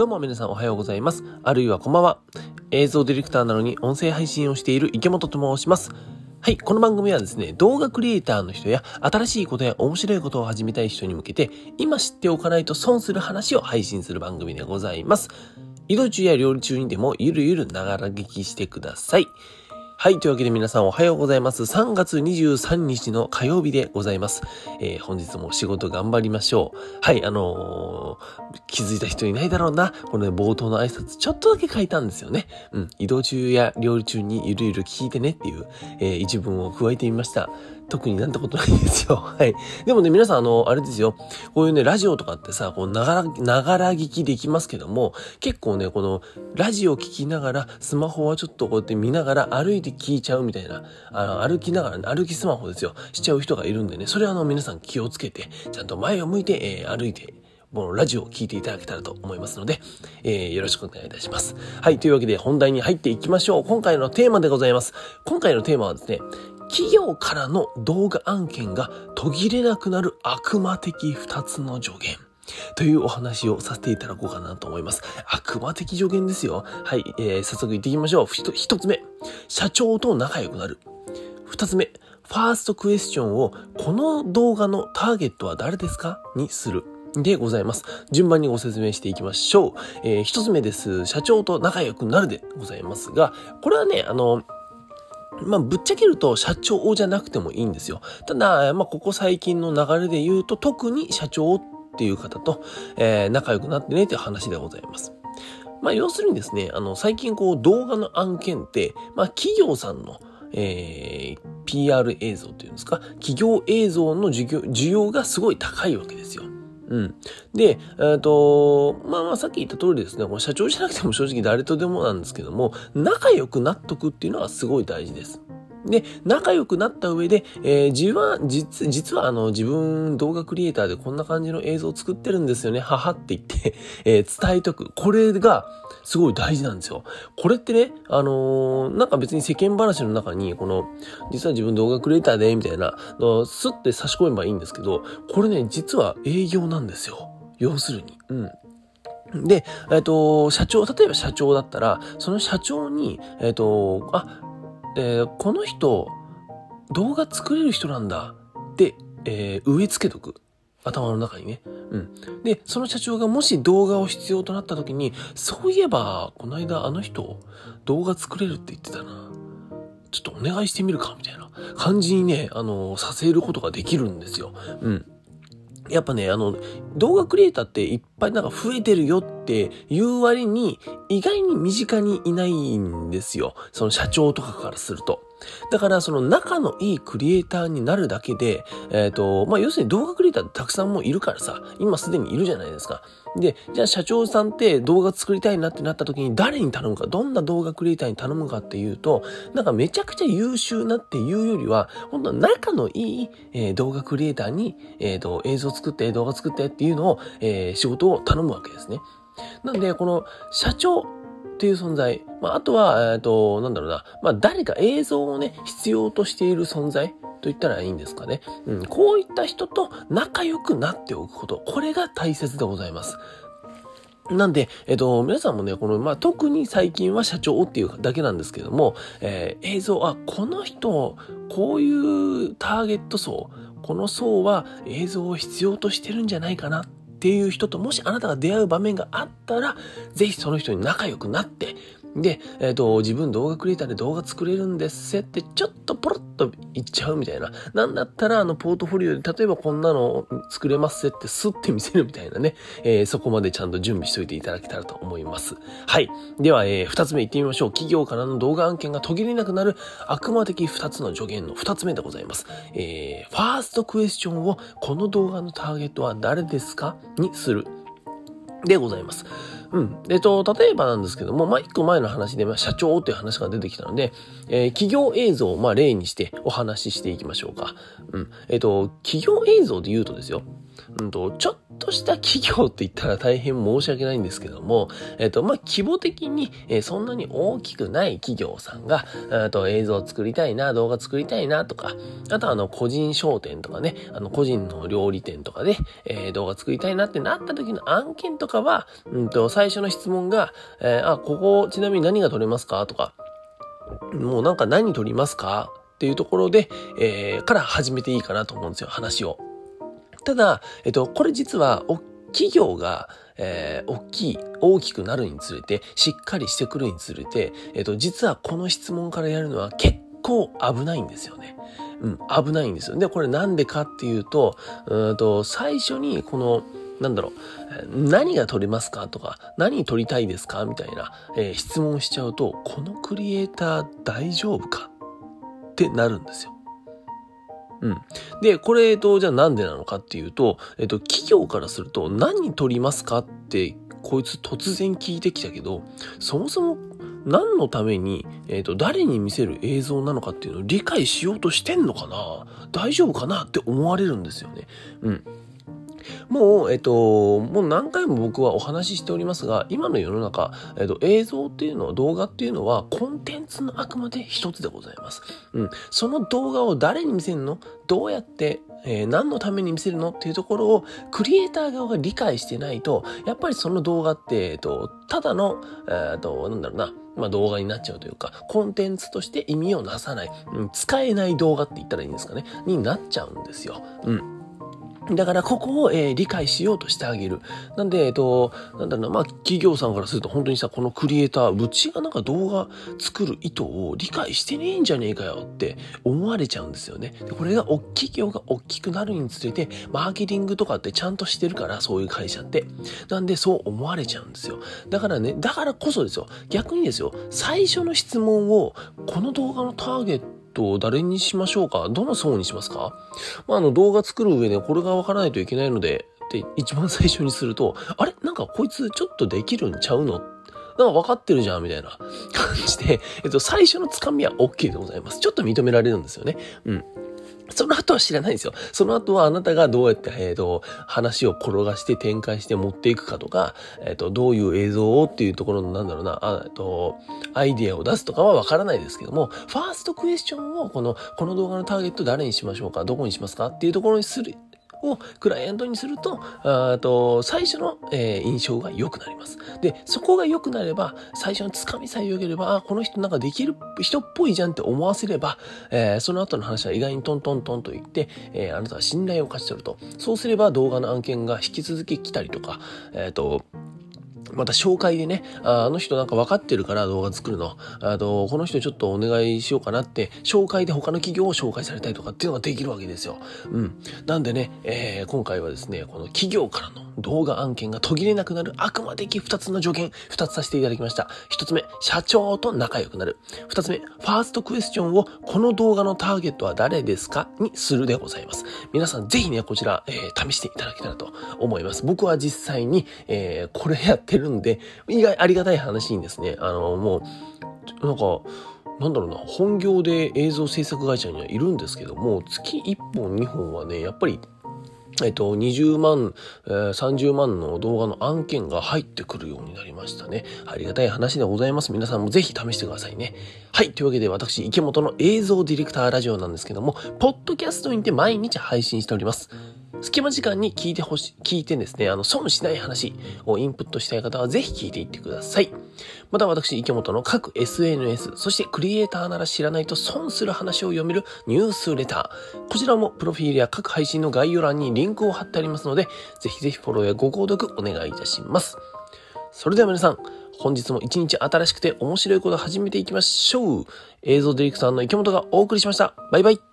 どうも皆さんおはようございます。あるいはこんばんは。映像ディレクターなのに音声配信をしている池本と申します。はい、この番組はですね、動画クリエイターの人や新しいことや面白いことを始めたい人に向けて、今知っておかないと損する話を配信する番組でございます。移動中や料理中にでもゆるゆるながら聞きしてください。はい。というわけで皆さんおはようございます。3月23日の火曜日でございます。えー、本日も仕事頑張りましょう。はい。あのー、気づいた人いないだろうな。このね、冒頭の挨拶ちょっとだけ書いたんですよね。うん。移動中や料理中にゆるゆる聞いてねっていう、えー、一文を加えてみました。特になんてことないですよ。はい。でもね、皆さん、あの、あれですよ。こういうね、ラジオとかってさ、こう、ながら、ながら聞きできますけども、結構ね、この、ラジオ聞きながら、スマホはちょっとこうやって見ながら歩いて聞いちゃうみたいな、あの、歩きながら、歩きスマホですよ。しちゃう人がいるんでね、それはあの、皆さん気をつけて、ちゃんと前を向いて、えー、歩いて、このラジオを聴いていただけたらと思いますので、えー、よろしくお願いいたします。はい、というわけで本題に入っていきましょう。今回のテーマでございます。今回のテーマはですね、企業からの動画案件が途切れなくなる悪魔的二つの助言。というお話をさせていただこうかなと思います。悪魔的助言ですよ。はい、えー、早速行っていきましょう。一つ目、社長と仲良くなる。二つ目、ファーストクエスチョンを、この動画のターゲットは誰ですか？にする。でございます。順番にご説明していきましょう。えー、一つ目です。社長と仲良くなるでございますが、これはね、あの、まあ、ぶっちゃけると社長じゃなくてもいいんですよ。ただ、まあ、ここ最近の流れで言うと、特に社長っていう方と、えー、仲良くなってねっていう話でございます。まあ、要するにですね、あの、最近こう、動画の案件って、まあ、企業さんの、えー、PR 映像というんですか、企業映像の需要がすごい高いわけですよ。うん。で、えっ、と、まあまあさっき言った通りですね、社長じゃなくても正直誰とでもなんですけども、仲良くなっとくっていうのはすごい大事です。で、仲良くなった上で、えー、自分は、実、実はあの、自分動画クリエイターでこんな感じの映像を作ってるんですよね、はって言って、えー、伝えとく。これが、すごい大事なんですよ。これってね、あのー、なんか別に世間話の中に、この、実は自分動画クリエイターで、みたいなスッて差し込めばいいんですけど、これね、実は営業なんですよ。要するに。うん。で、えっ、ー、と、社長、例えば社長だったら、その社長に、えっ、ー、と、あ、えー、この人、動画作れる人なんだって、えー、植え付けとく。頭の中にね。うん。で、その社長がもし動画を必要となった時に、そういえば、この間あの人、動画作れるって言ってたな。ちょっとお願いしてみるか、みたいな感じにね、あの、させることができるんですよ。うん。やっぱね、あの、動画クリエイターっていっぱいなんか増えてるよっていう割に、意外に身近にいないんですよ。その社長とかからすると。だからその仲のいいクリエイターになるだけで、えっ、ー、と、まあ、要するに動画クリエイターってたくさんもいるからさ、今すでにいるじゃないですか。で、じゃあ社長さんって動画作りたいなってなった時に誰に頼むか、どんな動画クリエイターに頼むかっていうと、なんかめちゃくちゃ優秀なっていうよりは、本当仲のいい、えー、動画クリエイターに、えっ、ー、と、映像作って、動画作ってっていうのを、えー、仕事を頼むわけですね。なんで、この社長っていう存在、まあ、あとは、えっ、ー、と、なんだろうな、まあ、誰か映像をね、必要としている存在と言ったらいいんですかね。うん、こういった人と仲良くなっておくこと、これが大切でございます。なんで、えっと、皆さんもね、この、まあ、特に最近は社長っていうだけなんですけども、えー、映像、あ、この人、こういうターゲット層、この層は映像を必要としてるんじゃないかなっていう人と、もしあなたが出会う場面があったら、ぜひその人に仲良くなって、で、えっ、ー、と、自分動画クリエイターで動画作れるんですってちょっとポロッと言っちゃうみたいな。なんだったら、あの、ポートフォリオで、例えばこんなの作れますってスッて見せるみたいなね。えー、そこまでちゃんと準備しといていただけたらと思います。はい。では、えー、二つ目行ってみましょう。企業からの動画案件が途切れなくなる悪魔的二つの助言の二つ目でございます。えー、ファーストクエスチョンをこの動画のターゲットは誰ですか？にする。でございます。うん。えっと、例えばなんですけども、まあ、一個前の話で、まあ、社長という話が出てきたので、えー、企業映像を、まあ、例にしてお話ししていきましょうか。うん。えっと、企業映像で言うとですよ、うんと、ちょっとした企業って言ったら大変申し訳ないんですけども、えっと、まあ、規模的に、え、そんなに大きくない企業さんが、えっと、映像を作りたいな、動画作りたいなとか、あとあの、個人商店とかね、あの、個人の料理店とかで、え、動画作りたいなってなった時の案件とかは、うんと、最初の質問が、え、あ、ここ、ちなみに何が取れますかとか、もうなんか何取りますかっていうところで、えー、から始めていいかなと思うんですよ、話を。ただ、えっと、これ実は、企業が、えー、大きい、大きくなるにつれて、しっかりしてくるにつれて、えっと、実はこの質問からやるのは結構危ないんですよね。うん、危ないんですよ。で、これなんでかっていうと、うんと、最初にこの、なんだろう、何が取れますかとか、何取りたいですかみたいな、えー、質問しちゃうと、このクリエイター大丈夫かってなるんですよ。うん。で、これ、えっと、じゃあなんでなのかっていうと、えっと、企業からすると何取りますかって、こいつ突然聞いてきたけど、そもそも何のために、えっ、と、誰に見せる映像なのかっていうのを理解しようとしてんのかな？大丈夫かな？って思われるんですよね。うん。もう、えっと、もう何回も僕はお話ししておりますが、今の世の中、えっと、映像っていうのは、動画っていうのは、コンテンツのあくまで一つでございます。うん。その動画を誰に見せるの？どうやって、えー、何のために見せるのっていうところを、クリエイター側が理解してないと、やっぱりその動画って、えっと、ただの、えっと、なんだろうな、まあ、動画になっちゃうというか、コンテンツとして意味をなさない、うん、使えない動画って言ったらいいんですかね、になっちゃうんですよ。うん。だからここを、えー、理解しようとしてあげる。なんで、えっ、と、なんだろうな、まあ、企業さんからすると本当にさ、このクリエイター、うちがなんか動画作る意図を理解してねえんじゃねえかよって思われちゃうんですよね。でこれが、企業が大きくなるにつれて、マーケティングとかってちゃんとしてるから、そういう会社って。なんで、そう思われちゃうんですよ。だからね、だからこそですよ。逆にですよ、最初の質問を、この動画のターゲットと、誰にしましょうか？どの層にしますか？まあ、あの、動画作る上でこれがわからないといけないので、って一番最初にすると、あれ？なんかこいつちょっとできるんちゃうの？なんか分かってるじゃんみたいな感じで、えっと、最初のつかみは OK でございます。ちょっと認められるんですよね。うん。その後は知らないんですよ。その後はあなたがどうやって、えっ、ー、と、話を転がして展開して持っていくかとか、えっ、ー、と、どういう映像をっていうところの、なんだろうな、あえっと、アイディアを出すとかはわからないですけども、ファーストクエスチョンを、この、この動画のターゲット誰にしましょうかどこにしますかっていうところにする、をクライアントにすると、あと最初の、えー、印象が良くなります。で、そこが良くなれば、最初のつかみさえ良ければ、あ、この人なんかできる人っぽいじゃんって思わせれば、えー、その後の話は意外にトントントンと言って、えー、あなたは信頼を勝ち取ると。そうすれば動画の案件が引き続き来たりとか、えっ、と、また紹介でね、あの人なんか分かってるから動画作るの。あと、この人ちょっとお願いしようかなって、紹介で他の企業を紹介されたりとかっていうのができるわけですよ。うん。なんでね、えー、今回はですね、この企業からの動画案件が途切れなくなるあくまでき2つの助言、2つさせていただきました。1つ目、社長と仲良くなる。2つ目、ファーストクエスチョンをこの動画のターゲットは誰ですか？にするでございます。皆さんぜひね、こちら、えー、試していただけたらと思います。僕は実際に、えー、これやってるるんで、意外ありがたい話にですね、あの、もう、なんか、なんだろうな、本業で映像制作会社にはいるんですけども、月1本2本はね、やっぱりえっと、20万、えー、30万の動画の案件が入ってくるようになりましたね。ありがたい話でございます。皆さんもぜひ試してくださいね。はい。というわけで私、池本の映像ディレクターラジオなんですけども、ポッドキャストにて毎日配信しております。隙間時間に聞いてほし、聞いてですね、あの、損しない話をインプットしたい方はぜひ聞いていってください。また私、池本の各 SNS、そしてクリエイターなら知らないと損する話を読めるニュースレター。こちらもプロフィールや各配信の概要欄にリンクを貼ってありますので、ぜひぜひフォローやご購読お願いいたします。それでは皆さん、本日も一日新しくて面白いことを始めていきましょう。映像ディレクターの池本がお送りしました。バイバイ。